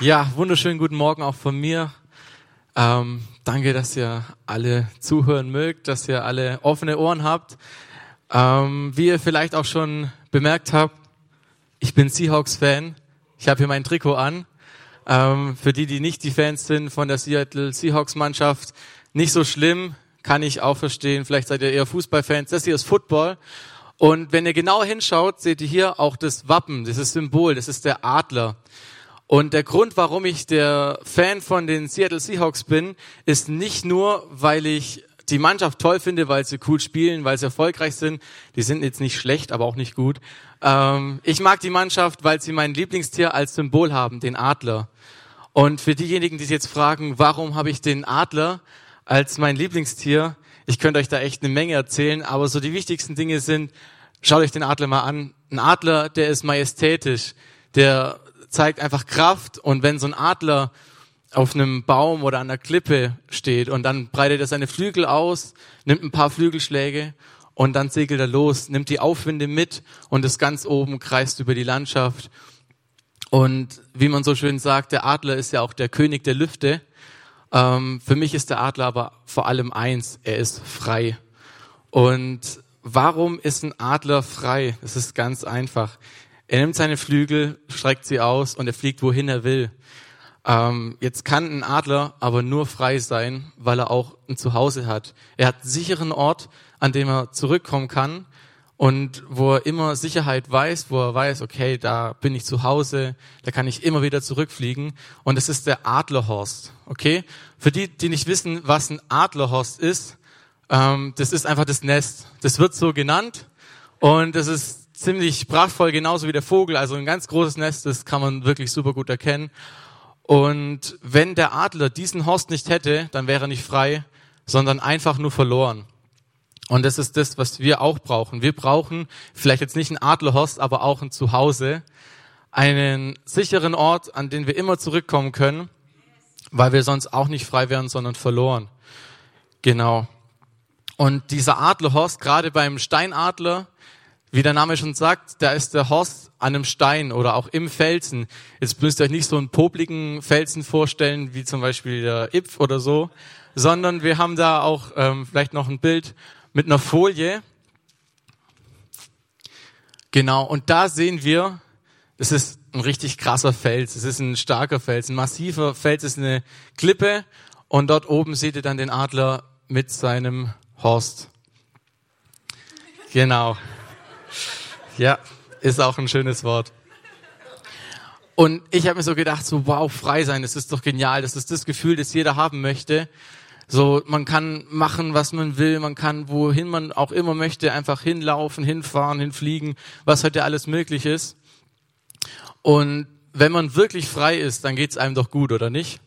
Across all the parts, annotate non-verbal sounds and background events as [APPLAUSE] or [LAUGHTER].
Ja, wunderschönen guten Morgen auch von mir. Ähm, danke, dass ihr alle zuhören mögt, dass ihr alle offene Ohren habt. Ähm, wie ihr vielleicht auch schon bemerkt habt, ich bin Seahawks-Fan. Ich habe hier mein Trikot an. Ähm, für die, die nicht die Fans sind von der Seattle Seahawks-Mannschaft, nicht so schlimm, kann ich auch verstehen. Vielleicht seid ihr eher Fußballfans. Das hier ist Football. Und wenn ihr genau hinschaut, seht ihr hier auch das Wappen, dieses Symbol, das ist der Adler. Und der Grund, warum ich der Fan von den Seattle Seahawks bin, ist nicht nur, weil ich die Mannschaft toll finde, weil sie cool spielen, weil sie erfolgreich sind. Die sind jetzt nicht schlecht, aber auch nicht gut. Ähm, ich mag die Mannschaft, weil sie mein Lieblingstier als Symbol haben, den Adler. Und für diejenigen, die sich jetzt fragen, warum habe ich den Adler als mein Lieblingstier? Ich könnte euch da echt eine Menge erzählen, aber so die wichtigsten Dinge sind, schaut euch den Adler mal an. Ein Adler, der ist majestätisch, der zeigt einfach Kraft und wenn so ein Adler auf einem Baum oder an der Klippe steht und dann breitet er seine Flügel aus, nimmt ein paar Flügelschläge und dann segelt er los, nimmt die Aufwinde mit und das ganz oben kreist über die Landschaft. Und wie man so schön sagt, der Adler ist ja auch der König der Lüfte. Ähm, für mich ist der Adler aber vor allem eins, er ist frei. Und warum ist ein Adler frei? Es ist ganz einfach. Er nimmt seine Flügel, streckt sie aus und er fliegt, wohin er will. Ähm, jetzt kann ein Adler aber nur frei sein, weil er auch ein Zuhause hat. Er hat einen sicheren Ort, an dem er zurückkommen kann und wo er immer Sicherheit weiß, wo er weiß, okay, da bin ich zu Hause, da kann ich immer wieder zurückfliegen. Und das ist der Adlerhorst. Okay? Für die, die nicht wissen, was ein Adlerhorst ist, ähm, das ist einfach das Nest. Das wird so genannt und das ist ziemlich prachtvoll, genauso wie der Vogel. Also ein ganz großes Nest, das kann man wirklich super gut erkennen. Und wenn der Adler diesen Horst nicht hätte, dann wäre er nicht frei, sondern einfach nur verloren. Und das ist das, was wir auch brauchen. Wir brauchen vielleicht jetzt nicht einen Adlerhorst, aber auch ein Zuhause, einen sicheren Ort, an den wir immer zurückkommen können, weil wir sonst auch nicht frei wären, sondern verloren. Genau. Und dieser Adlerhorst, gerade beim Steinadler, wie der Name schon sagt, da ist der Horst an einem Stein oder auch im Felsen. Jetzt müsst ihr euch nicht so einen popligen Felsen vorstellen, wie zum Beispiel der Ipf oder so, sondern wir haben da auch ähm, vielleicht noch ein Bild mit einer Folie. Genau, und da sehen wir, es ist ein richtig krasser Fels, es ist ein starker Fels, ein massiver Fels ist eine Klippe und dort oben seht ihr dann den Adler mit seinem Horst. Genau. Ja, ist auch ein schönes Wort. Und ich habe mir so gedacht, so wow, frei sein, das ist doch genial. Das ist das Gefühl, das jeder haben möchte. So, man kann machen, was man will, man kann wohin man auch immer möchte, einfach hinlaufen, hinfahren, hinfliegen, was heute alles möglich ist. Und wenn man wirklich frei ist, dann geht's einem doch gut, oder nicht?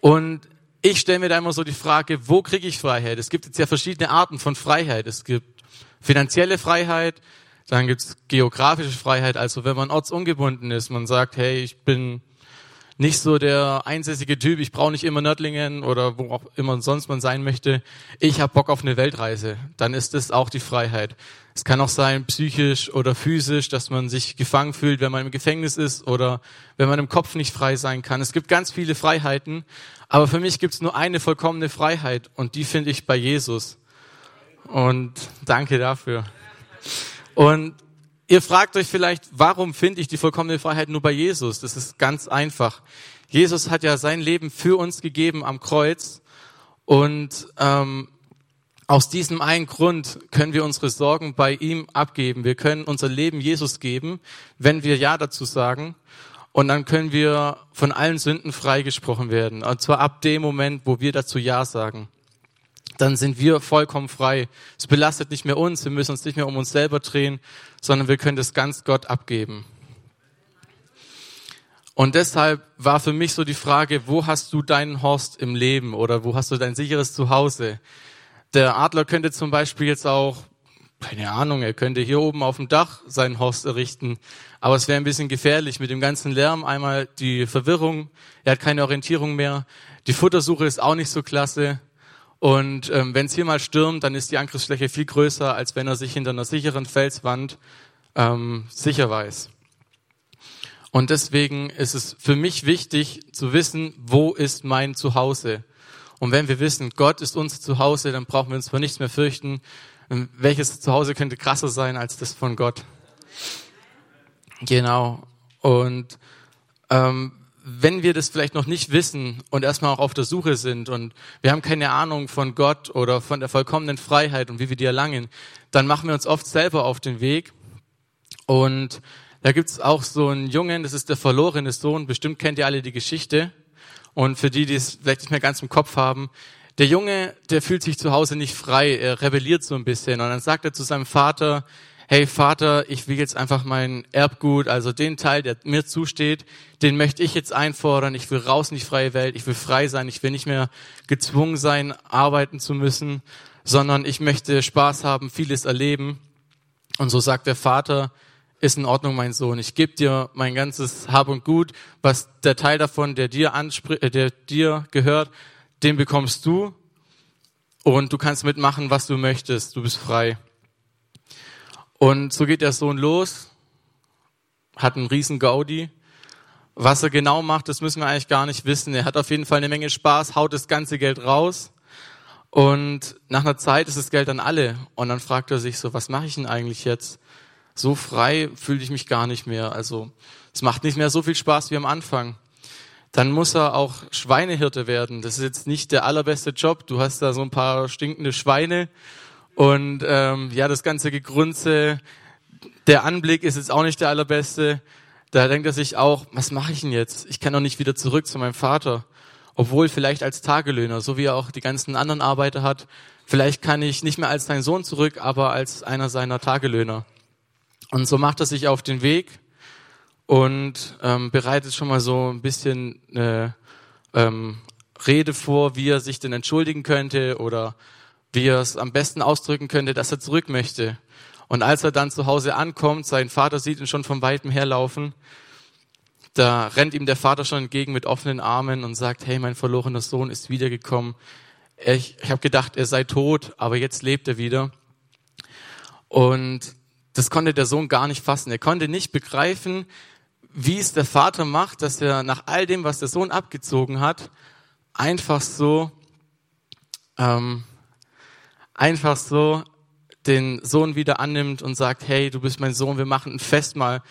Und ich stelle mir da immer so die Frage, wo kriege ich Freiheit? Es gibt jetzt ja verschiedene Arten von Freiheit. Es gibt finanzielle Freiheit, dann gibt's geografische Freiheit, also wenn man ortsungebunden ist, man sagt, hey, ich bin nicht so der einsässige Typ, ich brauche nicht immer Nördlingen oder wo auch immer sonst man sein möchte. Ich habe Bock auf eine Weltreise. Dann ist das auch die Freiheit. Es kann auch sein, psychisch oder physisch, dass man sich gefangen fühlt, wenn man im Gefängnis ist oder wenn man im Kopf nicht frei sein kann. Es gibt ganz viele Freiheiten, aber für mich gibt es nur eine vollkommene Freiheit und die finde ich bei Jesus. Und danke dafür. Und ihr fragt euch vielleicht, warum finde ich die vollkommene Freiheit nur bei Jesus? Das ist ganz einfach. Jesus hat ja sein Leben für uns gegeben am Kreuz und ähm, aus diesem einen Grund können wir unsere Sorgen bei ihm abgeben. Wir können unser Leben Jesus geben, wenn wir Ja dazu sagen. Und dann können wir von allen Sünden freigesprochen werden. Und zwar ab dem Moment, wo wir dazu Ja sagen dann sind wir vollkommen frei. Es belastet nicht mehr uns, wir müssen uns nicht mehr um uns selber drehen, sondern wir können das ganz Gott abgeben. Und deshalb war für mich so die Frage, wo hast du deinen Horst im Leben oder wo hast du dein sicheres Zuhause? Der Adler könnte zum Beispiel jetzt auch, keine Ahnung, er könnte hier oben auf dem Dach seinen Horst errichten, aber es wäre ein bisschen gefährlich mit dem ganzen Lärm. Einmal die Verwirrung, er hat keine Orientierung mehr, die Futtersuche ist auch nicht so klasse. Und ähm, wenn es hier mal stürmt, dann ist die Angriffsfläche viel größer, als wenn er sich hinter einer sicheren Felswand ähm, sicher weiß. Und deswegen ist es für mich wichtig zu wissen, wo ist mein Zuhause? Und wenn wir wissen, Gott ist unser Zuhause, dann brauchen wir uns vor nichts mehr fürchten. Welches Zuhause könnte krasser sein als das von Gott? Genau. Und ähm, wenn wir das vielleicht noch nicht wissen und erstmal auch auf der Suche sind und wir haben keine Ahnung von Gott oder von der vollkommenen Freiheit und wie wir die erlangen, dann machen wir uns oft selber auf den Weg und da gibt's auch so einen Jungen, das ist der verlorene Sohn. Bestimmt kennt ihr alle die Geschichte. Und für die, die es vielleicht nicht mehr ganz im Kopf haben, der Junge, der fühlt sich zu Hause nicht frei, er rebelliert so ein bisschen. Und dann sagt er zu seinem Vater, hey Vater, ich will jetzt einfach mein Erbgut, also den Teil, der mir zusteht, den möchte ich jetzt einfordern. Ich will raus in die freie Welt, ich will frei sein, ich will nicht mehr gezwungen sein, arbeiten zu müssen, sondern ich möchte Spaß haben, vieles erleben. Und so sagt der Vater, ist in Ordnung, mein Sohn. Ich gebe dir mein ganzes Hab und Gut, was der Teil davon, der dir äh, der dir gehört, den bekommst du und du kannst mitmachen, was du möchtest. Du bist frei. Und so geht der Sohn los, hat einen riesen Gaudi. Was er genau macht, das müssen wir eigentlich gar nicht wissen. Er hat auf jeden Fall eine Menge Spaß, haut das ganze Geld raus. Und nach einer Zeit ist das Geld dann alle. Und dann fragt er sich so, was mache ich denn eigentlich jetzt? so frei fühle ich mich gar nicht mehr. Also es macht nicht mehr so viel Spaß wie am Anfang. Dann muss er auch Schweinehirte werden. Das ist jetzt nicht der allerbeste Job. Du hast da so ein paar stinkende Schweine und ähm, ja, das ganze Gegrunze, der Anblick ist jetzt auch nicht der allerbeste. Da denkt er sich auch, was mache ich denn jetzt? Ich kann doch nicht wieder zurück zu meinem Vater. Obwohl vielleicht als Tagelöhner, so wie er auch die ganzen anderen Arbeiter hat. Vielleicht kann ich nicht mehr als sein Sohn zurück, aber als einer seiner Tagelöhner. Und so macht er sich auf den Weg und ähm, bereitet schon mal so ein bisschen eine ähm, Rede vor, wie er sich denn entschuldigen könnte oder wie er es am besten ausdrücken könnte, dass er zurück möchte. Und als er dann zu Hause ankommt, sein Vater sieht ihn schon von weitem herlaufen, da rennt ihm der Vater schon entgegen mit offenen Armen und sagt, hey, mein verlorener Sohn ist wiedergekommen. Ich, ich habe gedacht, er sei tot, aber jetzt lebt er wieder. Und das konnte der Sohn gar nicht fassen. Er konnte nicht begreifen, wie es der Vater macht, dass er nach all dem, was der Sohn abgezogen hat, einfach so, ähm, einfach so den Sohn wieder annimmt und sagt, hey, du bist mein Sohn, wir machen ein Festmahl,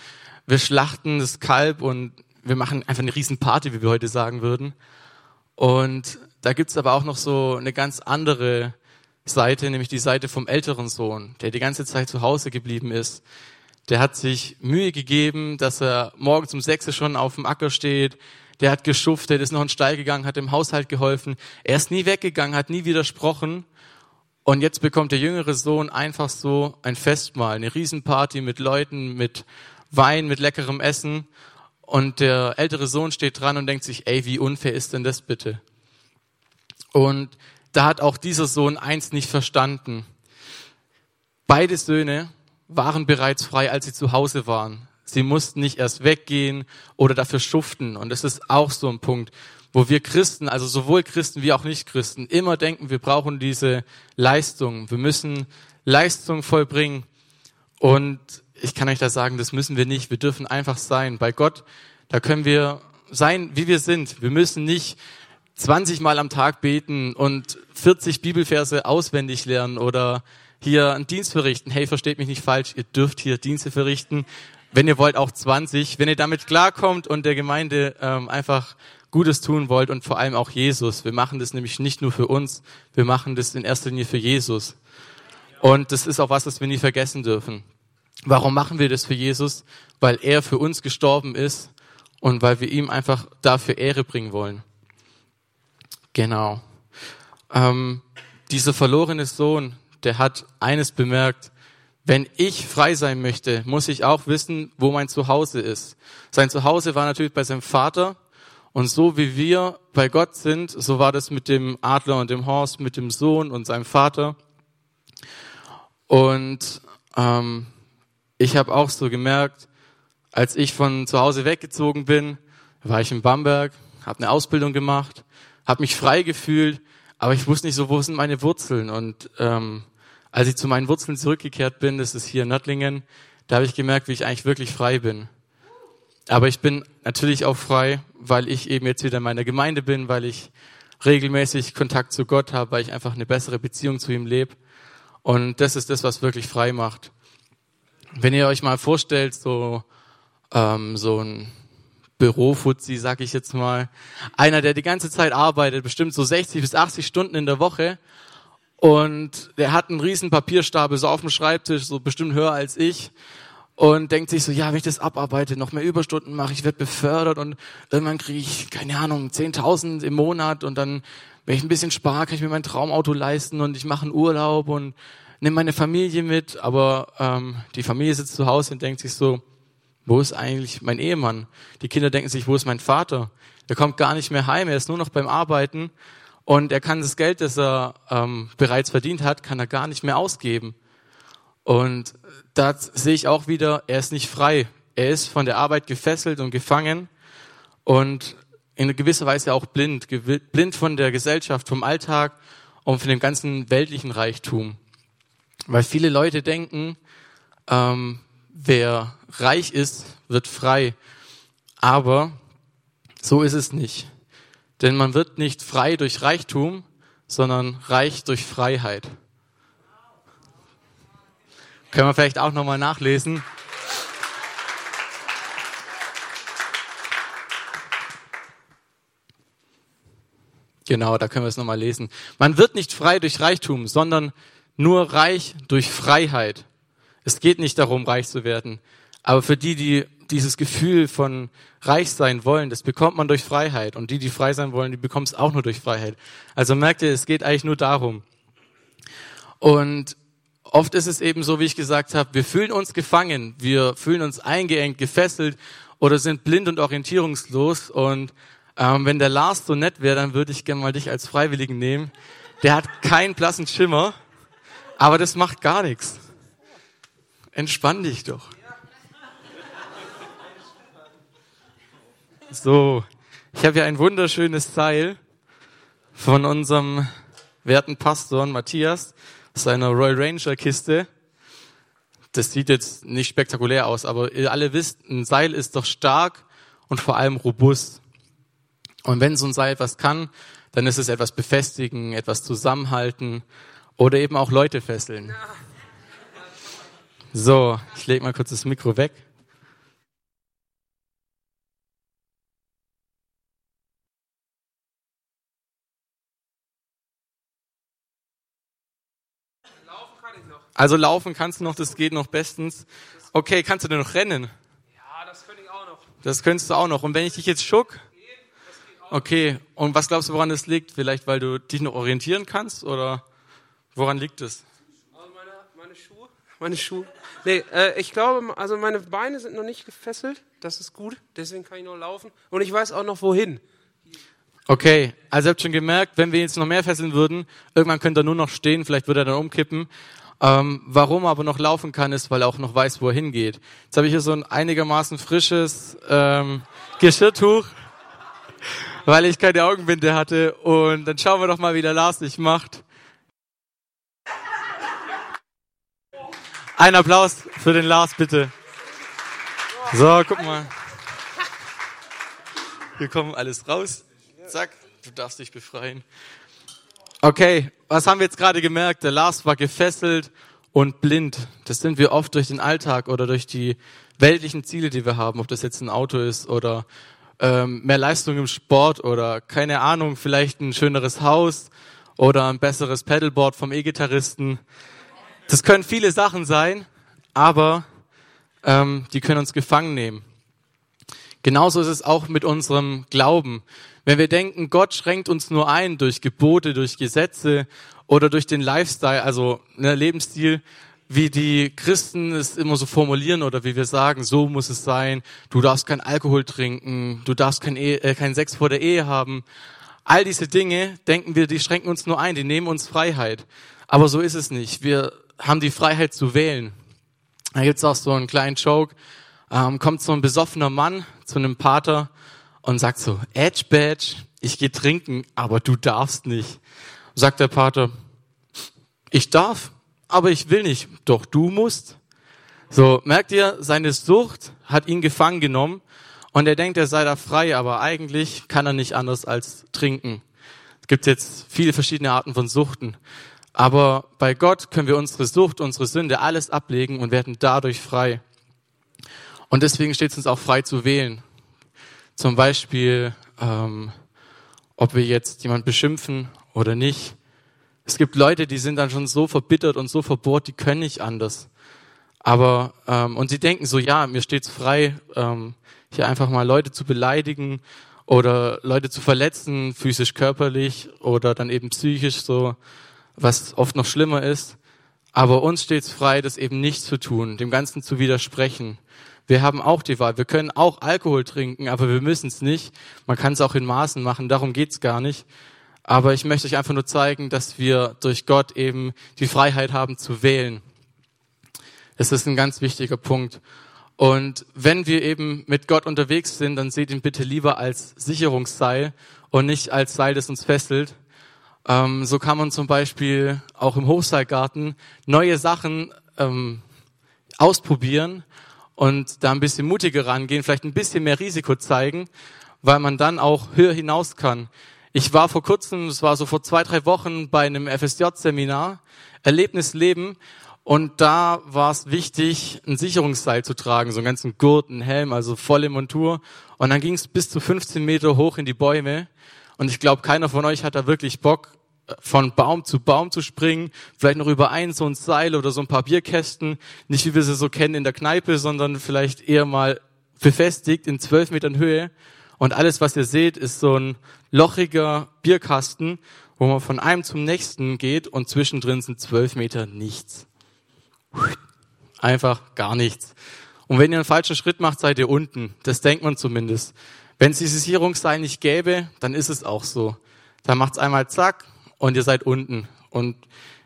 wir schlachten das Kalb und wir machen einfach eine Riesenparty, wie wir heute sagen würden. Und da gibt's aber auch noch so eine ganz andere Seite, nämlich die Seite vom älteren Sohn, der die ganze Zeit zu Hause geblieben ist. Der hat sich Mühe gegeben, dass er morgens um sechs schon auf dem Acker steht. Der hat geschuftet, ist noch in den Stall gegangen, hat im Haushalt geholfen. Er ist nie weggegangen, hat nie widersprochen. Und jetzt bekommt der jüngere Sohn einfach so ein Festmahl, eine Riesenparty mit Leuten, mit Wein, mit leckerem Essen. Und der ältere Sohn steht dran und denkt sich, ey, wie unfair ist denn das bitte? Und da hat auch dieser Sohn eins nicht verstanden. Beide Söhne waren bereits frei, als sie zu Hause waren. Sie mussten nicht erst weggehen oder dafür schuften. Und das ist auch so ein Punkt, wo wir Christen, also sowohl Christen wie auch Nicht-Christen, immer denken, wir brauchen diese Leistung. Wir müssen Leistung vollbringen. Und ich kann euch da sagen, das müssen wir nicht. Wir dürfen einfach sein. Bei Gott, da können wir sein, wie wir sind. Wir müssen nicht 20 Mal am Tag beten und 40 Bibelverse auswendig lernen oder hier einen Dienst verrichten. Hey, versteht mich nicht falsch, ihr dürft hier Dienste verrichten. Wenn ihr wollt, auch 20. Wenn ihr damit klarkommt und der Gemeinde ähm, einfach Gutes tun wollt und vor allem auch Jesus. Wir machen das nämlich nicht nur für uns, wir machen das in erster Linie für Jesus. Und das ist auch was, was wir nie vergessen dürfen. Warum machen wir das für Jesus? Weil er für uns gestorben ist und weil wir ihm einfach dafür Ehre bringen wollen. Genau. Ähm, dieser verlorene Sohn, der hat eines bemerkt, wenn ich frei sein möchte, muss ich auch wissen, wo mein Zuhause ist. Sein Zuhause war natürlich bei seinem Vater. Und so wie wir bei Gott sind, so war das mit dem Adler und dem Horst, mit dem Sohn und seinem Vater. Und ähm, ich habe auch so gemerkt, als ich von zu Hause weggezogen bin, war ich in Bamberg, habe eine Ausbildung gemacht habe mich frei gefühlt, aber ich wusste nicht so, wo sind meine Wurzeln. Und ähm, als ich zu meinen Wurzeln zurückgekehrt bin, das ist hier in Nördlingen, da habe ich gemerkt, wie ich eigentlich wirklich frei bin. Aber ich bin natürlich auch frei, weil ich eben jetzt wieder in meiner Gemeinde bin, weil ich regelmäßig Kontakt zu Gott habe, weil ich einfach eine bessere Beziehung zu ihm lebe. Und das ist das, was wirklich frei macht. Wenn ihr euch mal vorstellt, so, ähm, so ein Bürofuzzi, sag ich jetzt mal, einer, der die ganze Zeit arbeitet, bestimmt so 60 bis 80 Stunden in der Woche und der hat einen riesen Papierstapel so auf dem Schreibtisch, so bestimmt höher als ich und denkt sich so, ja, wenn ich das abarbeite, noch mehr Überstunden mache, ich werde befördert und irgendwann kriege ich, keine Ahnung, 10.000 im Monat und dann, wenn ich ein bisschen spare, kann ich mir mein Traumauto leisten und ich mache einen Urlaub und nehme meine Familie mit, aber ähm, die Familie sitzt zu Hause und denkt sich so, wo ist eigentlich mein Ehemann? Die Kinder denken sich, wo ist mein Vater? Er kommt gar nicht mehr heim, er ist nur noch beim Arbeiten und er kann das Geld, das er ähm, bereits verdient hat, kann er gar nicht mehr ausgeben. Und da sehe ich auch wieder, er ist nicht frei. Er ist von der Arbeit gefesselt und gefangen und in gewisser Weise auch blind, blind von der Gesellschaft, vom Alltag und von dem ganzen weltlichen Reichtum. Weil viele Leute denken, ähm, wer reich ist, wird frei. Aber so ist es nicht. Denn man wird nicht frei durch Reichtum, sondern reich durch Freiheit. Können wir vielleicht auch nochmal nachlesen. Genau, da können wir es nochmal lesen. Man wird nicht frei durch Reichtum, sondern nur reich durch Freiheit. Es geht nicht darum, reich zu werden. Aber für die, die dieses Gefühl von reich sein wollen, das bekommt man durch Freiheit. Und die, die frei sein wollen, die bekommen es auch nur durch Freiheit. Also merkt ihr, es geht eigentlich nur darum. Und Oft ist es eben so, wie ich gesagt habe, wir fühlen uns gefangen, wir fühlen uns eingeengt, gefesselt oder sind blind und orientierungslos. Und ähm, wenn der Lars so nett wäre, dann würde ich gerne mal dich als Freiwilligen nehmen. Der hat keinen blassen Schimmer, aber das macht gar nichts. Entspann dich doch. So, ich habe hier ein wunderschönes Seil von unserem werten Pastor Matthias seiner Royal Ranger Kiste. Das sieht jetzt nicht spektakulär aus, aber ihr alle wisst, ein Seil ist doch stark und vor allem robust. Und wenn so ein Seil etwas kann, dann ist es etwas befestigen, etwas zusammenhalten oder eben auch Leute fesseln. So, ich lege mal kurz das Mikro weg. Also laufen kannst du noch, das geht noch bestens. Okay, kannst du denn noch rennen? Ja, das könnte ich auch noch. Das könntest du auch noch. Und wenn ich dich jetzt schuck? Okay, und was glaubst du, woran das liegt? Vielleicht, weil du dich noch orientieren kannst oder woran liegt es? Also meine, meine Schuhe. [LAUGHS] Meine Schuhe. Nee, äh, ich glaube, also meine Beine sind noch nicht gefesselt. Das ist gut. Deswegen kann ich noch laufen. Und ich weiß auch noch wohin. Okay, also ihr habt schon gemerkt, wenn wir jetzt noch mehr fesseln würden, irgendwann könnte er nur noch stehen, vielleicht würde er dann umkippen. Ähm, warum er aber noch laufen kann, ist, weil er auch noch weiß, wo er hingeht. Jetzt habe ich hier so ein einigermaßen frisches ähm, Geschirrtuch, [LAUGHS] weil ich keine Augenbinde hatte. Und dann schauen wir doch mal, wie der Lars sich macht. Ein Applaus für den Lars, bitte. So, guck mal. Hier kommen alles raus. Zack, du darfst dich befreien. Okay, was haben wir jetzt gerade gemerkt? Der Lars war gefesselt und blind. Das sind wir oft durch den Alltag oder durch die weltlichen Ziele, die wir haben, ob das jetzt ein Auto ist oder ähm, mehr Leistung im Sport oder keine Ahnung, vielleicht ein schöneres Haus oder ein besseres Pedalboard vom E-Gitarristen. Das können viele Sachen sein, aber ähm, die können uns gefangen nehmen. Genauso ist es auch mit unserem Glauben. Wenn wir denken, Gott schränkt uns nur ein durch Gebote, durch Gesetze oder durch den Lifestyle, also ne, Lebensstil, wie die Christen es immer so formulieren oder wie wir sagen, so muss es sein, du darfst kein Alkohol trinken, du darfst kein, Ehe, äh, kein Sex vor der Ehe haben. All diese Dinge, denken wir, die schränken uns nur ein, die nehmen uns Freiheit. Aber so ist es nicht. Wir haben die Freiheit zu wählen. Da gibt's auch so einen kleinen Joke. Ähm, kommt so ein besoffener Mann zu einem Pater und sagt so, Edge Badge, ich gehe trinken, aber du darfst nicht. Sagt der Pater, ich darf, aber ich will nicht. Doch du musst. So, merkt ihr, seine Sucht hat ihn gefangen genommen und er denkt, er sei da frei, aber eigentlich kann er nicht anders als trinken. Es gibt jetzt viele verschiedene Arten von Suchten. Aber bei Gott können wir unsere Sucht, unsere Sünde, alles ablegen und werden dadurch frei. Und deswegen steht es uns auch frei zu wählen. Zum Beispiel, ähm, ob wir jetzt jemand beschimpfen oder nicht. Es gibt Leute, die sind dann schon so verbittert und so verbohrt, die können nicht anders. Aber ähm, und sie denken so, ja, mir steht's frei, ähm, hier einfach mal Leute zu beleidigen oder Leute zu verletzen, physisch, körperlich oder dann eben psychisch so, was oft noch schlimmer ist. Aber uns steht's frei, das eben nicht zu tun, dem Ganzen zu widersprechen. Wir haben auch die Wahl. Wir können auch Alkohol trinken, aber wir müssen es nicht. Man kann es auch in Maßen machen, darum geht's gar nicht. Aber ich möchte euch einfach nur zeigen, dass wir durch Gott eben die Freiheit haben zu wählen. Das ist ein ganz wichtiger Punkt. Und wenn wir eben mit Gott unterwegs sind, dann seht ihn bitte lieber als Sicherungsseil und nicht als Seil, das uns fesselt. Ähm, so kann man zum Beispiel auch im Hochseilgarten neue Sachen ähm, ausprobieren und da ein bisschen mutiger rangehen, vielleicht ein bisschen mehr Risiko zeigen, weil man dann auch höher hinaus kann. Ich war vor kurzem, es war so vor zwei, drei Wochen bei einem FSJ-Seminar, Erlebnisleben, und da war es wichtig, ein Sicherungsseil zu tragen, so einen ganzen Gurt, einen Helm, also volle Montur. Und dann ging es bis zu 15 Meter hoch in die Bäume. Und ich glaube, keiner von euch hat da wirklich Bock, von Baum zu Baum zu springen, vielleicht noch über ein so ein Seil oder so ein paar Bierkästen, nicht wie wir sie so kennen in der Kneipe, sondern vielleicht eher mal befestigt in zwölf Metern Höhe. Und alles, was ihr seht, ist so ein lochiger Bierkasten, wo man von einem zum nächsten geht und zwischendrin sind zwölf Meter nichts. Einfach gar nichts. Und wenn ihr einen falschen Schritt macht, seid ihr unten. Das denkt man zumindest. Wenn es dieses Sicherungsseil nicht gäbe, dann ist es auch so. Dann macht's einmal zack und ihr seid unten. Und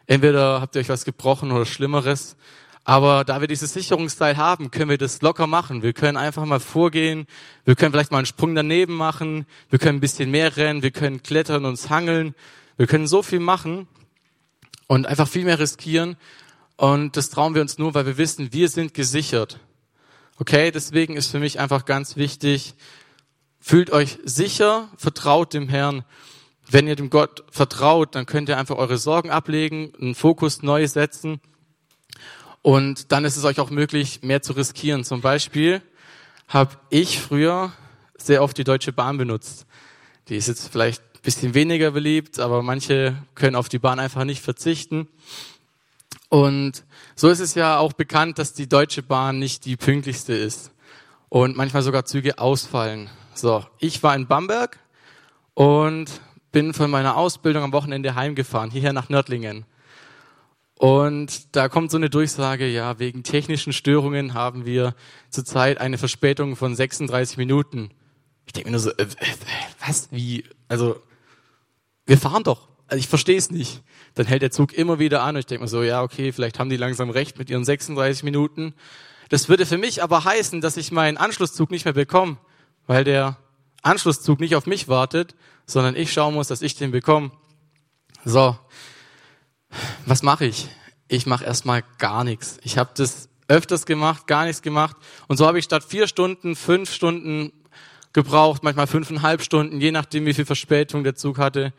entweder habt ihr euch was gebrochen oder Schlimmeres. Aber da wir dieses Sicherungsteil haben, können wir das locker machen. Wir können einfach mal vorgehen. Wir können vielleicht mal einen Sprung daneben machen. Wir können ein bisschen mehr rennen. Wir können klettern, uns hangeln. Wir können so viel machen und einfach viel mehr riskieren. Und das trauen wir uns nur, weil wir wissen, wir sind gesichert. Okay, deswegen ist für mich einfach ganz wichtig, fühlt euch sicher, vertraut dem Herrn. Wenn ihr dem Gott vertraut, dann könnt ihr einfach eure Sorgen ablegen, einen Fokus neu setzen. Und dann ist es euch auch möglich, mehr zu riskieren. Zum Beispiel habe ich früher sehr oft die Deutsche Bahn benutzt. Die ist jetzt vielleicht ein bisschen weniger beliebt, aber manche können auf die Bahn einfach nicht verzichten. Und so ist es ja auch bekannt, dass die Deutsche Bahn nicht die pünktlichste ist und manchmal sogar Züge ausfallen. So, ich war in Bamberg und bin von meiner Ausbildung am Wochenende heimgefahren, hierher nach Nördlingen. Und da kommt so eine Durchsage, ja, wegen technischen Störungen haben wir zurzeit eine Verspätung von 36 Minuten. Ich denke mir nur so, äh, äh, was, wie, also, wir fahren doch. Also ich verstehe es nicht. Dann hält der Zug immer wieder an und ich denke mir so, ja, okay, vielleicht haben die langsam recht mit ihren 36 Minuten. Das würde für mich aber heißen, dass ich meinen Anschlusszug nicht mehr bekomme, weil der Anschlusszug nicht auf mich wartet, sondern ich schauen muss, dass ich den bekomme. So, was mache ich? Ich mache erstmal gar nichts. Ich habe das öfters gemacht, gar nichts gemacht. Und so habe ich statt vier Stunden fünf Stunden gebraucht, manchmal fünfeinhalb Stunden, je nachdem, wie viel Verspätung der Zug hatte.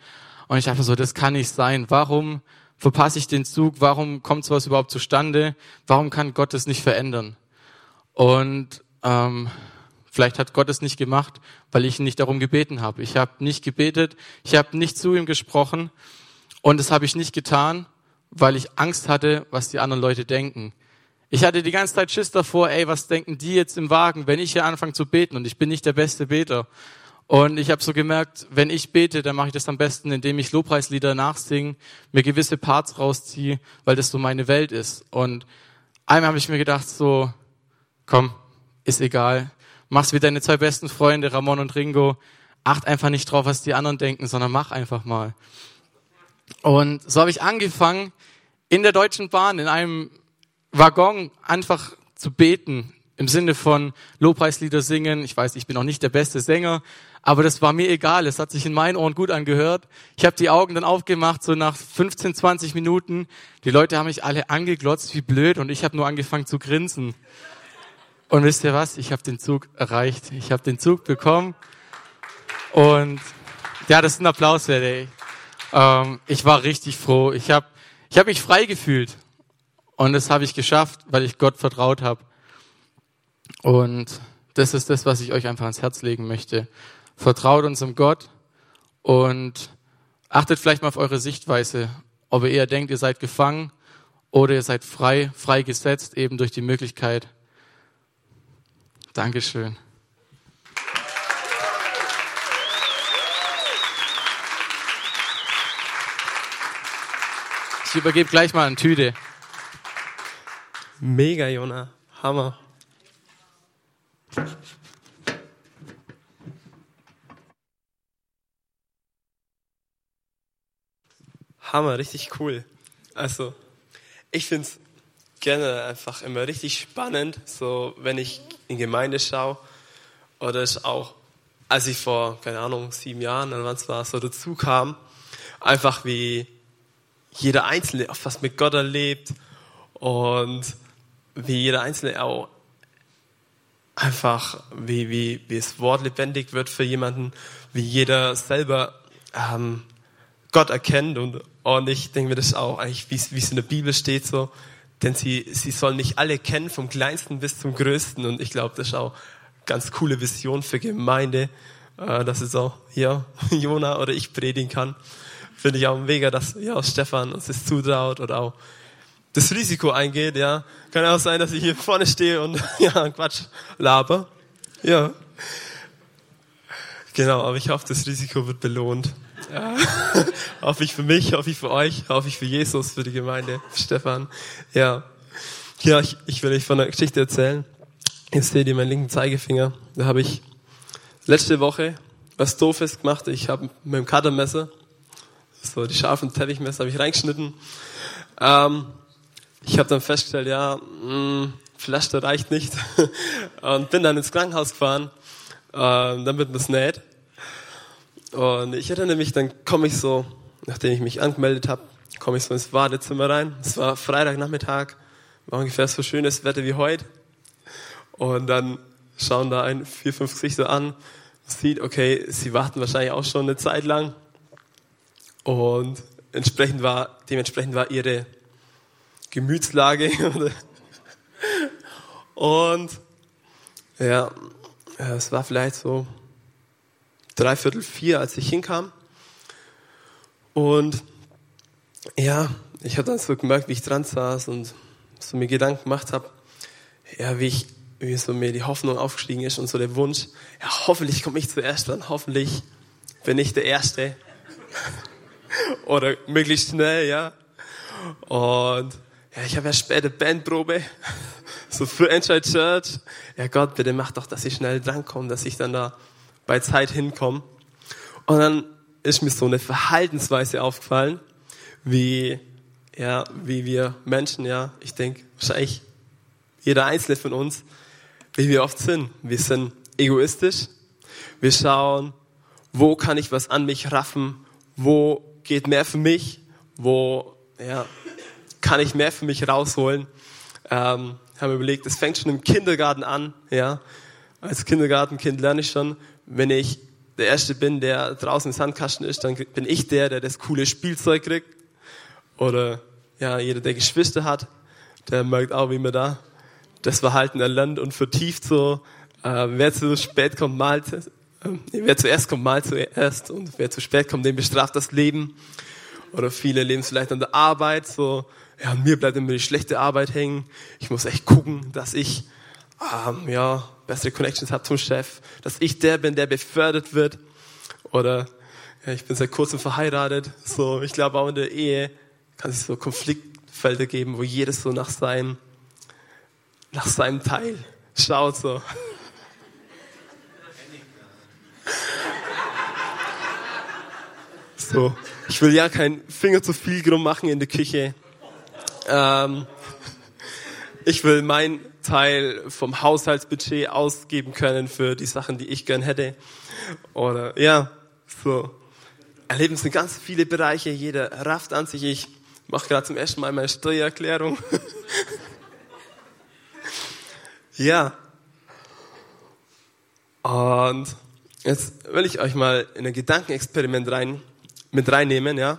Und ich dachte so, das kann nicht sein. Warum verpasse ich den Zug? Warum kommt sowas überhaupt zustande? Warum kann Gott es nicht verändern? Und ähm, vielleicht hat Gott es nicht gemacht, weil ich nicht darum gebeten habe. Ich habe nicht gebetet, ich habe nicht zu ihm gesprochen und das habe ich nicht getan, weil ich Angst hatte, was die anderen Leute denken. Ich hatte die ganze Zeit Schiss davor, ey, was denken die jetzt im Wagen, wenn ich hier anfange zu beten und ich bin nicht der beste Beter. Und ich habe so gemerkt, wenn ich bete, dann mache ich das am besten, indem ich Lobpreislieder nachsinge, mir gewisse Parts rausziehe, weil das so meine Welt ist. Und einmal habe ich mir gedacht, so, komm, ist egal, mach's wie deine zwei besten Freunde, Ramon und Ringo. Acht einfach nicht drauf, was die anderen denken, sondern mach einfach mal. Und so habe ich angefangen, in der Deutschen Bahn, in einem Waggon einfach zu beten, im Sinne von Lobpreislieder singen. Ich weiß, ich bin auch nicht der beste Sänger, aber das war mir egal. Es hat sich in meinen Ohren gut angehört. Ich habe die Augen dann aufgemacht, so nach 15, 20 Minuten. Die Leute haben mich alle angeglotzt, wie blöd, und ich habe nur angefangen zu grinsen. Und wisst ihr was? Ich habe den Zug erreicht. Ich habe den Zug bekommen. Und ja, das ist ein Applaus ey. Ähm, ich war richtig froh. Ich habe ich hab mich frei gefühlt. Und das habe ich geschafft, weil ich Gott vertraut habe. Und das ist das, was ich euch einfach ans Herz legen möchte. Vertraut unserem Gott und achtet vielleicht mal auf eure Sichtweise, ob ihr eher denkt, ihr seid gefangen oder ihr seid frei, freigesetzt, eben durch die Möglichkeit. Dankeschön. Ich übergebe gleich mal eine Tüte. Mega, Jona. Hammer. Hammer, richtig cool. Also, ich finde gerne einfach immer richtig spannend, so wenn ich in Gemeinde schaue oder ich auch, als ich vor, keine Ahnung, sieben Jahren, wann es war, so dazu kam, einfach wie jeder Einzelne auch was mit Gott erlebt und wie jeder Einzelne auch einfach, wie, wie, wie das Wort lebendig wird für jemanden, wie jeder selber ähm, Gott erkennt und, und ich denke mir das auch eigentlich, wie es in der Bibel steht so, denn sie, sie sollen nicht alle kennen, vom Kleinsten bis zum Größten und ich glaube, das ist auch ganz coole Vision für Gemeinde, äh, dass es auch hier [LAUGHS] Jona oder ich predigen kann. Finde ich auch mega, dass ja, Stefan uns das zutraut oder auch das Risiko eingeht, ja. Kann auch sein, dass ich hier vorne stehe und [LAUGHS] ja, Quatsch laber. Ja. Genau, aber ich hoffe, das Risiko wird belohnt. [LAUGHS] Hoffe ich für mich, hoffe ich für euch, hoffe ich für Jesus, für die Gemeinde, für Stefan. Ja. Ja, ich, ich will euch von einer Geschichte erzählen. Jetzt seht ihr meinen linken Zeigefinger. Da habe ich letzte Woche was Doofes gemacht. Ich habe mit dem Cuttermesser, so die scharfen Teppichmesser, habe ich reingeschnitten. Ähm, ich habe dann festgestellt, ja, mh, hm, Pflaster reicht nicht [LAUGHS] und bin dann ins Krankenhaus gefahren, äh, damit man es näht. Und ich erinnere mich, dann komme ich so, nachdem ich mich angemeldet habe, komme ich so ins Wartezimmer rein. Es war Freitagnachmittag, war ungefähr so schönes Wetter wie heute. Und dann schauen da ein, vier, fünf Gesichter an, sieht, okay, sie warten wahrscheinlich auch schon eine Zeit lang. Und entsprechend war, dementsprechend war ihre Gemütslage. [LAUGHS] Und ja, es war vielleicht so dreiviertel vier, als ich hinkam. Und ja, ich habe dann so gemerkt, wie ich dran saß und so mir Gedanken gemacht habe, ja, wie ich, wie so mir die Hoffnung aufgestiegen ist und so der Wunsch, ja, hoffentlich komme ich zuerst dran, hoffentlich bin ich der Erste. [LAUGHS] Oder möglichst schnell, ja. Und ja, ich habe ja später Bandprobe, [LAUGHS] so für Enjoy Church. Ja Gott, bitte mach doch, dass ich schnell drankomme, dass ich dann da bei Zeit hinkomme. Und dann ist mir so eine Verhaltensweise aufgefallen, wie, ja, wie wir Menschen, ja, ich denke, wahrscheinlich jeder Einzelne von uns, wie wir oft sind. Wir sind egoistisch. Wir schauen, wo kann ich was an mich raffen? Wo geht mehr für mich? Wo, ja, kann ich mehr für mich rausholen? Ähm, haben überlegt, es fängt schon im Kindergarten an, ja. Als Kindergartenkind lerne ich schon, wenn ich der Erste bin, der draußen im Sandkasten ist, dann bin ich der, der das coole Spielzeug kriegt. Oder, ja, jeder, der Geschwister hat, der merkt auch, wie man da das Verhalten erlernt und vertieft so, äh, wer zu spät kommt, malt, äh, wer zuerst kommt, malt zuerst und wer zu spät kommt, den bestraft das Leben. Oder viele leben vielleicht an der Arbeit, so, ja, mir bleibt immer die schlechte Arbeit hängen. Ich muss echt gucken, dass ich, ähm, ja, bessere Connections habe zum Chef, dass ich der bin, der befördert wird. Oder, ja, ich bin seit kurzem verheiratet. So, ich glaube auch in der Ehe kann es so Konfliktfelder geben, wo jedes so nach seinem, nach seinem Teil schaut, so. So, ich will ja keinen Finger zu viel drum machen in der Küche. Ähm, ich will mein Teil vom Haushaltsbudget ausgeben können für die Sachen, die ich gern hätte. Oder ja, so. Erleben sind ganz viele Bereiche, jeder rafft an sich. Ich mache gerade zum ersten Mal meine Steuererklärung. [LAUGHS] ja, Und jetzt will ich euch mal in ein Gedankenexperiment rein, mit reinnehmen, ja.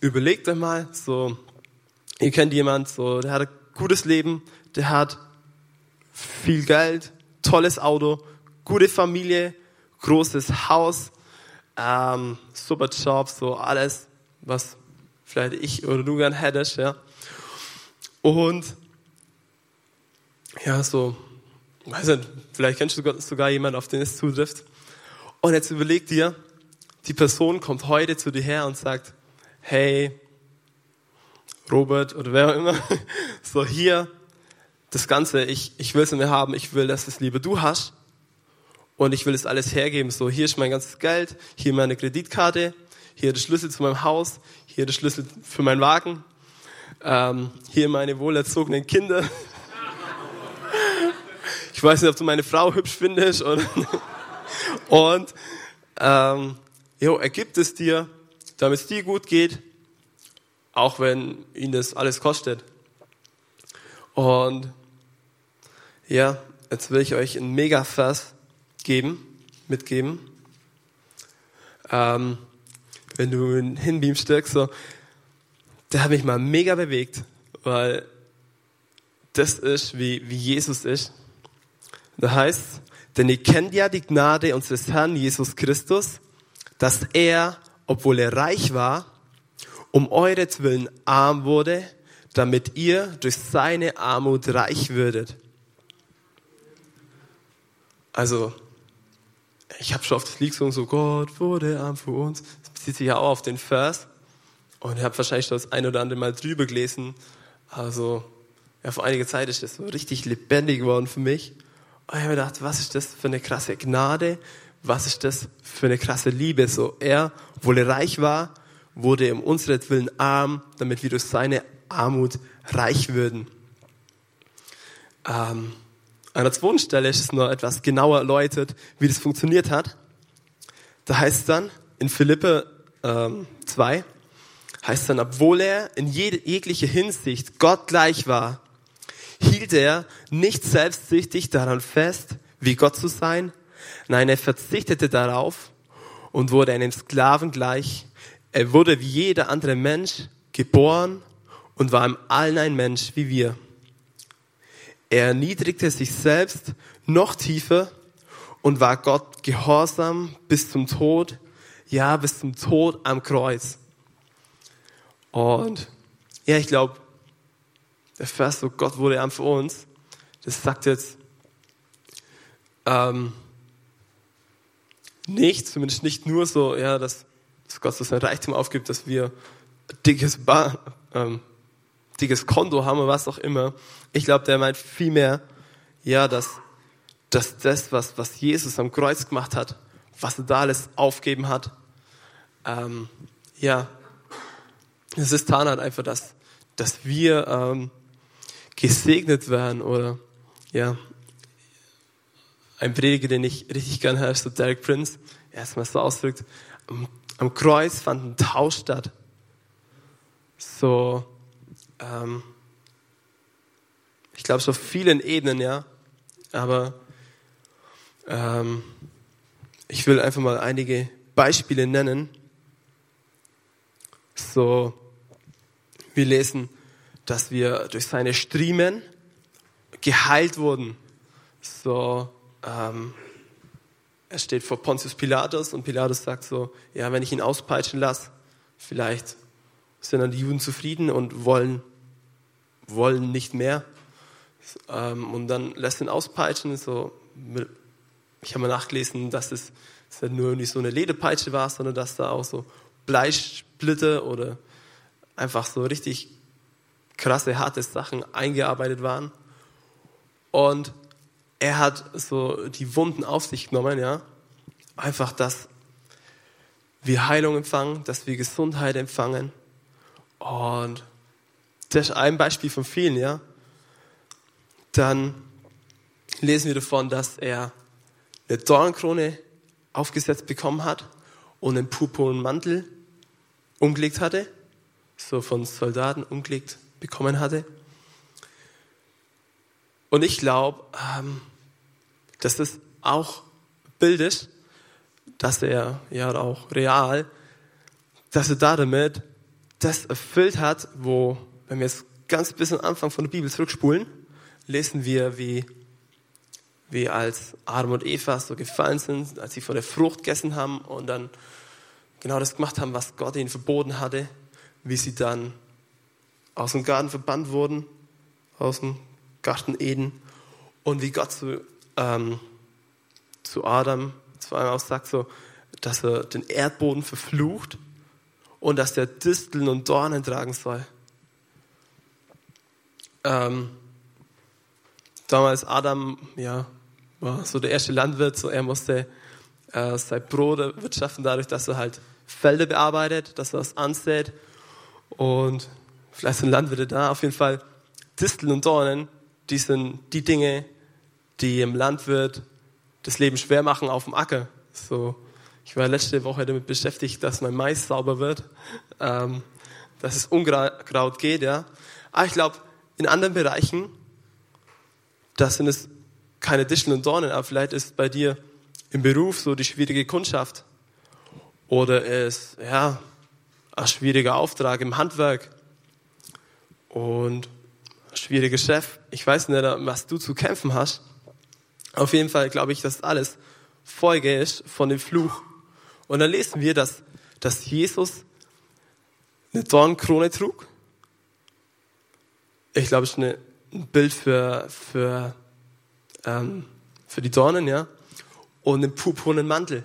Überlegt euch mal, so, ihr kennt jemand, so, der hat ein gutes Leben, der hat viel Geld, tolles Auto, gute Familie, großes Haus, ähm, super Job, so alles, was vielleicht ich oder du gern hättest, ja. Und ja, so, weiß nicht, vielleicht kennst du sogar jemanden, auf den es zutrifft. Und jetzt überleg dir, die Person kommt heute zu dir her und sagt, hey, Robert oder wer auch immer, [LAUGHS] so hier, das Ganze, ich, ich will es nicht mehr haben, ich will, dass es lieber du hast und ich will es alles hergeben. So, hier ist mein ganzes Geld, hier meine Kreditkarte, hier der Schlüssel zu meinem Haus, hier der Schlüssel für meinen Wagen, ähm, hier meine wohlerzogenen Kinder. [LAUGHS] Ich weiß nicht, ob du meine Frau hübsch findest oder und ähm, jo, er gibt es dir, damit es dir gut geht, auch wenn ihn das alles kostet. Und ja, jetzt will ich euch einen Mega-Vers geben, mitgeben. Ähm, wenn du ihn hinbeamst, so, der hat mich mal mega bewegt, weil das ist, wie, wie Jesus ist. Da heißt, denn ihr kennt ja die Gnade unseres Herrn Jesus Christus, dass er, obwohl er reich war, um euretwillen arm wurde, damit ihr durch seine Armut reich würdet. Also, ich habe schon oft das Lied gesungen, so Gott wurde arm für uns. Das bezieht sich ja auch auf den Vers. Und ich habe wahrscheinlich schon das ein oder andere Mal drüber gelesen. Also, ja, vor einiger Zeit ist das so richtig lebendig geworden für mich. Und ich habe mir gedacht, was ist das für eine krasse Gnade? Was ist das für eine krasse Liebe? So, er, obwohl er reich war, wurde um unseretwillen arm, damit wir durch seine Armut reich würden. Ähm, an der zweiten Stelle ist es noch etwas genauer erläutert, wie das funktioniert hat. Da heißt es dann in Philippe ähm, 2, heißt dann, obwohl er in jede, jeglicher Hinsicht Gott gleich war, hielt er nicht selbstsüchtig daran fest, wie Gott zu sein. Nein, er verzichtete darauf und wurde einem Sklaven gleich. Er wurde wie jeder andere Mensch geboren und war im Allen ein Mensch wie wir. Er erniedrigte sich selbst noch tiefer und war Gott gehorsam bis zum Tod, ja, bis zum Tod am Kreuz. Und ja, ich glaube, der Vers, so Gott wurde arm für uns, das sagt jetzt ähm, nicht, zumindest nicht nur so, ja, dass, dass Gott so sein Reichtum aufgibt, dass wir dickes, Bar, ähm, dickes Konto haben oder was auch immer. Ich glaube, der meint vielmehr, ja, dass, dass das, was, was Jesus am Kreuz gemacht hat, was er da alles aufgeben hat, ähm, ja, es ist getan hat einfach, dass, dass wir ähm, gesegnet werden oder ja, ein Prediger, den ich richtig gern höre, ist so Derek Prince, erstmal so ausdrückt, am, am, Kreuz fand ein Tausch statt. So, ähm, ich glaube, so vielen Ebenen, ja, aber ähm, ich will einfach mal einige Beispiele nennen. So, wir lesen dass wir durch seine Striemen geheilt wurden. So, ähm, er steht vor Pontius Pilatus und Pilatus sagt so, ja, wenn ich ihn auspeitschen lasse, vielleicht sind dann die Juden zufrieden und wollen, wollen nicht mehr. Ähm, und dann lässt ihn auspeitschen. So, ich habe mal nachgelesen, dass es dass nur nicht so eine Lederpeitsche war, sondern dass da auch so Bleisplitter oder einfach so richtig krasse, harte Sachen eingearbeitet waren. Und er hat so die Wunden auf sich genommen, ja. Einfach, dass wir Heilung empfangen, dass wir Gesundheit empfangen. Und das ist ein Beispiel von vielen, ja. Dann lesen wir davon, dass er eine Dornkrone aufgesetzt bekommen hat und einen purpurnen Mantel umgelegt hatte, so von Soldaten umgelegt bekommen hatte. Und ich glaube, ähm, dass das auch bildisch, dass er, ja auch real, dass er da damit das erfüllt hat, wo, wenn wir jetzt ganz bis am Anfang von der Bibel zurückspulen, lesen wir, wie, wie als Adam und Eva so gefallen sind, als sie von der Frucht gegessen haben und dann genau das gemacht haben, was Gott ihnen verboten hatte, wie sie dann aus dem Garten verbannt wurden, aus dem Garten Eden und wie Gott zu, ähm, zu Adam zweimal auch sagt, so, dass er den Erdboden verflucht und dass der Disteln und Dornen tragen soll. Ähm, damals Adam, ja, war so der erste Landwirt, so er musste äh, sein Brot wirtschaften dadurch, dass er halt Felder bearbeitet, dass er was ansät und vielleicht sind Landwirte da, auf jeden Fall Disteln und Dornen, die sind die Dinge, die im Landwirt das Leben schwer machen auf dem Acker. So, ich war letzte Woche damit beschäftigt, dass mein Mais sauber wird, ähm, dass es Unkraut geht, ja. Aber ich glaube, in anderen Bereichen, da sind es keine Disteln und Dornen, aber vielleicht ist bei dir im Beruf so die schwierige Kundschaft oder ist ja ein schwieriger Auftrag im Handwerk und ein schwieriger Chef. Ich weiß nicht, was du zu kämpfen hast. Auf jeden Fall glaube ich, dass alles Folge ist von dem Fluch. Und dann lesen wir, dass, dass Jesus eine Dornkrone trug. Ich glaube, es ist ein Bild für, für, ähm, für die Dornen, ja. Und einen purpurnen Mantel.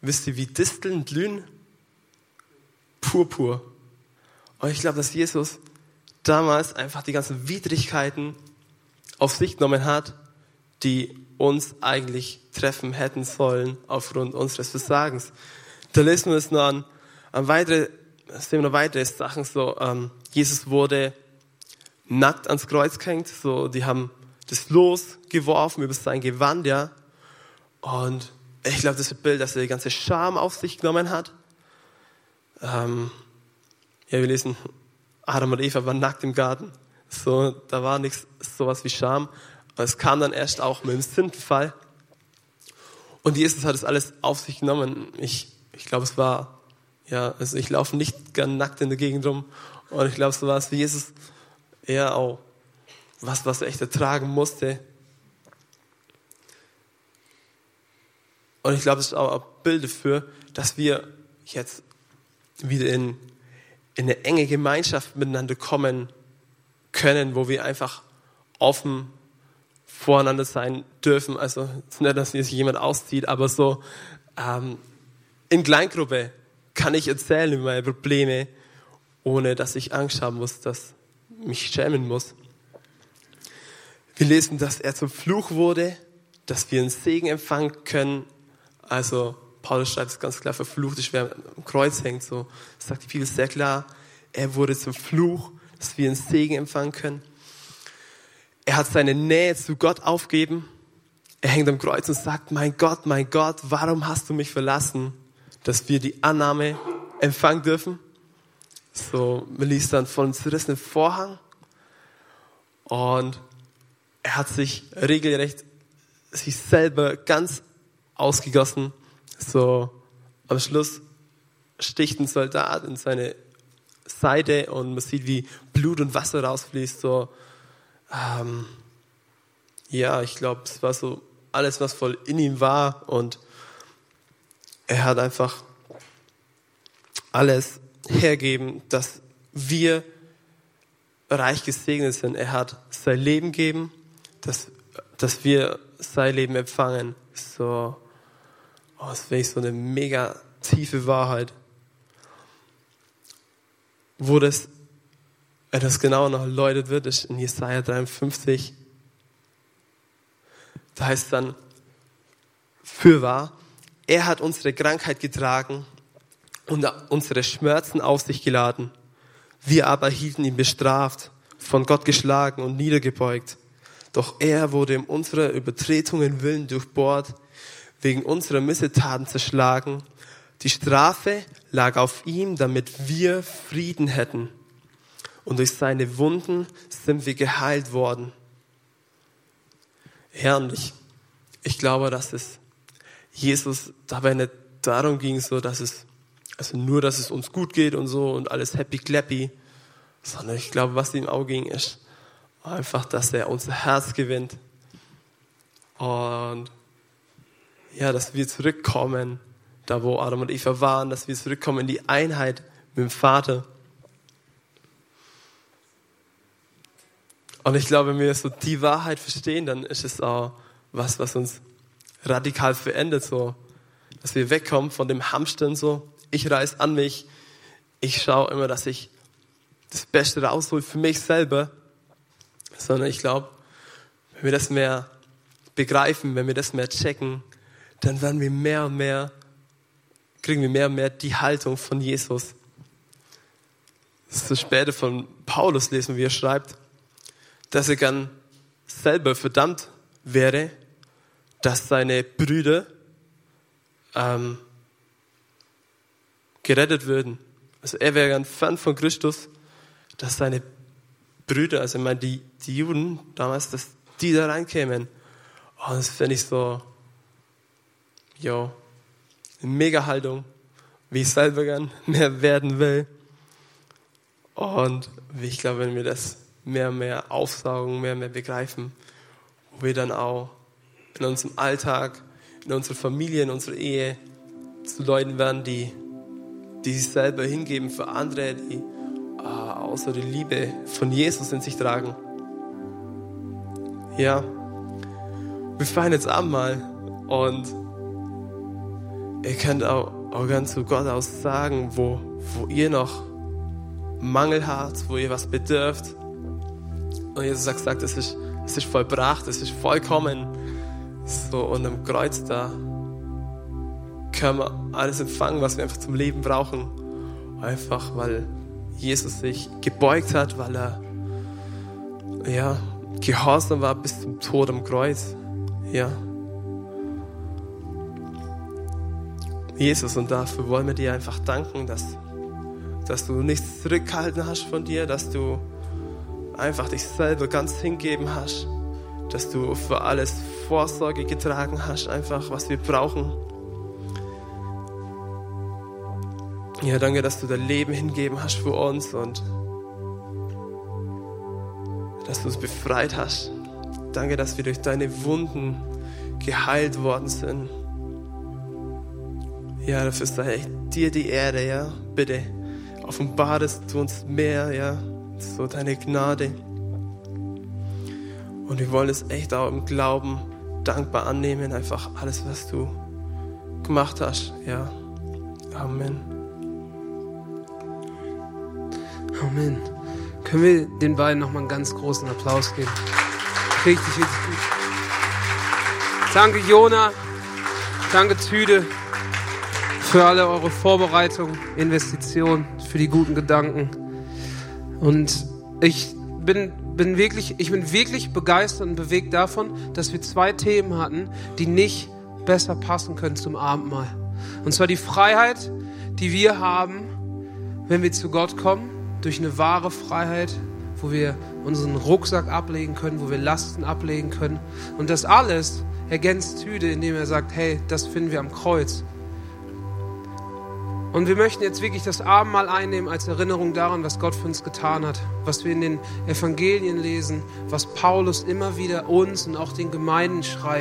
Wisst ihr, wie Disteln blühen? Purpur. Und ich glaube, dass Jesus damals einfach die ganzen Widrigkeiten auf sich genommen hat, die uns eigentlich treffen hätten sollen aufgrund unseres Versagens. Da lesen wir es noch an, an weitere, sehen wir noch weitere Sachen, so, ähm, Jesus wurde nackt ans Kreuz gehängt, so, die haben das Los geworfen über sein Gewand, ja, und ich glaube, das ist ein Bild, dass er die ganze Scham auf sich genommen hat. Ähm, ja, wir lesen, Adam und Eva waren nackt im Garten. So, da war nichts, sowas wie Scham. Aber es kam dann erst auch mit dem Sündenfall. Und Jesus hat es alles auf sich genommen. Ich, ich glaube, es war, ja, also ich laufe nicht gern nackt in der Gegend rum. Und ich glaube, so war es wie Jesus eher auch was, was er echt ertragen musste. Und ich glaube, das ist auch ein Bild dafür, dass wir jetzt wieder in, in eine enge Gemeinschaft miteinander kommen können, wo wir einfach offen voreinander sein dürfen. Also es ist nicht, dass sich jemand auszieht, aber so ähm, in Kleingruppe kann ich erzählen über meine Probleme, ohne dass ich Angst haben muss, dass mich schämen muss. Wir lesen, dass er zum Fluch wurde, dass wir einen Segen empfangen können. Also Paulus schreibt es ganz klar, verflucht ist, wer am Kreuz hängt. So sagt die Bibel sehr klar. Er wurde zum Fluch, dass wir einen Segen empfangen können. Er hat seine Nähe zu Gott aufgeben. Er hängt am Kreuz und sagt, mein Gott, mein Gott, warum hast du mich verlassen? Dass wir die Annahme empfangen dürfen. So, man liest dann von zerrissenen Vorhang. Und er hat sich regelrecht sich selber ganz ausgegossen. So, am Schluss sticht ein Soldat in seine Seite und man sieht, wie Blut und Wasser rausfließt. So, ähm, ja, ich glaube, es war so alles, was voll in ihm war und er hat einfach alles hergeben, dass wir reich gesegnet sind. Er hat sein Leben gegeben, dass, dass wir sein Leben empfangen. So, oh, das wäre so eine mega tiefe Wahrheit. Wo das etwas genauer noch erläutert wird, ist in Jesaja 53. Da heißt dann, fürwahr, er hat unsere Krankheit getragen und unsere Schmerzen auf sich geladen. Wir aber hielten ihn bestraft, von Gott geschlagen und niedergebeugt. Doch er wurde um unserer Übertretungen willen durchbohrt, wegen unserer Missetaten zerschlagen. Die Strafe lag auf ihm, damit wir Frieden hätten und durch seine Wunden sind wir geheilt worden. Herr, und ich, ich glaube, dass es Jesus dabei nicht darum ging, so dass es, also nur, dass es uns gut geht und so und alles happy clappy, sondern ich glaube, was ihm auch ging, ist einfach, dass er unser Herz gewinnt und ja, dass wir zurückkommen, da wo Adam und Eva waren, dass wir zurückkommen in die Einheit mit dem Vater. Und ich glaube, wenn wir so die Wahrheit verstehen, dann ist es auch was, was uns radikal verändert, so, dass wir wegkommen von dem Hamstern, so, ich reiß an mich, ich schaue immer, dass ich das Beste raushole für mich selber, sondern ich glaube, wenn wir das mehr begreifen, wenn wir das mehr checken, dann werden wir mehr und mehr, kriegen wir mehr und mehr die Haltung von Jesus. So später von Paulus lesen, wie er schreibt, dass er gern selber verdammt wäre, dass seine Brüder ähm, gerettet würden. Also er wäre ein Fan von Christus, dass seine Brüder, also ich meine die, die Juden damals, dass die da reinkämen. Oh, das fände ich so, ja, eine Mega-Haltung, wie ich selber gern [LAUGHS] mehr werden will. Und ich glaube, wenn wir das mehr und mehr aufsaugen, mehr und mehr begreifen, wo wir dann auch in unserem Alltag, in unserer Familie, in unserer Ehe zu Leuten werden, die, die sich selber hingeben für andere, die äh, außer die Liebe von Jesus in sich tragen. Ja, wir feiern jetzt Abendmahl und ihr könnt auch, auch ganz zu Gott aus sagen, wo, wo ihr noch Mangel habt, wo ihr was bedürft. Und Jesus sagt, sagt es, ist, es ist vollbracht, es ist vollkommen. So, und am Kreuz da können wir alles empfangen, was wir einfach zum Leben brauchen. Einfach, weil Jesus sich gebeugt hat, weil er ja, gehorsam war bis zum Tod am Kreuz. Ja. Jesus, und dafür wollen wir dir einfach danken, dass, dass du nichts zurückgehalten hast von dir, dass du einfach dich selber ganz hingeben hast, dass du für alles Vorsorge getragen hast, einfach was wir brauchen. Ja, danke, dass du dein Leben hingeben hast für uns und dass du uns befreit hast. Danke, dass wir durch deine Wunden geheilt worden sind. Ja, dafür sei dir die Erde, ja. Bitte offenbarest du uns mehr, ja. So deine Gnade. Und wir wollen es echt auch im Glauben dankbar annehmen, einfach alles, was du gemacht hast. Ja. Amen. Amen. Können wir den beiden nochmal einen ganz großen Applaus geben? Richtig, richtig gut. Danke, Jona. Danke, Tüde, für alle eure Vorbereitungen, Investitionen, für die guten Gedanken. Und ich bin, bin wirklich, ich bin wirklich begeistert und bewegt davon, dass wir zwei Themen hatten, die nicht besser passen können zum Abendmahl. Und zwar die Freiheit, die wir haben, wenn wir zu Gott kommen, durch eine wahre Freiheit, wo wir unseren Rucksack ablegen können, wo wir Lasten ablegen können. Und das alles ergänzt Tüde, indem er sagt, hey, das finden wir am Kreuz. Und wir möchten jetzt wirklich das Abendmahl einnehmen als Erinnerung daran, was Gott für uns getan hat, was wir in den Evangelien lesen, was Paulus immer wieder uns und auch den Gemeinden schreibt.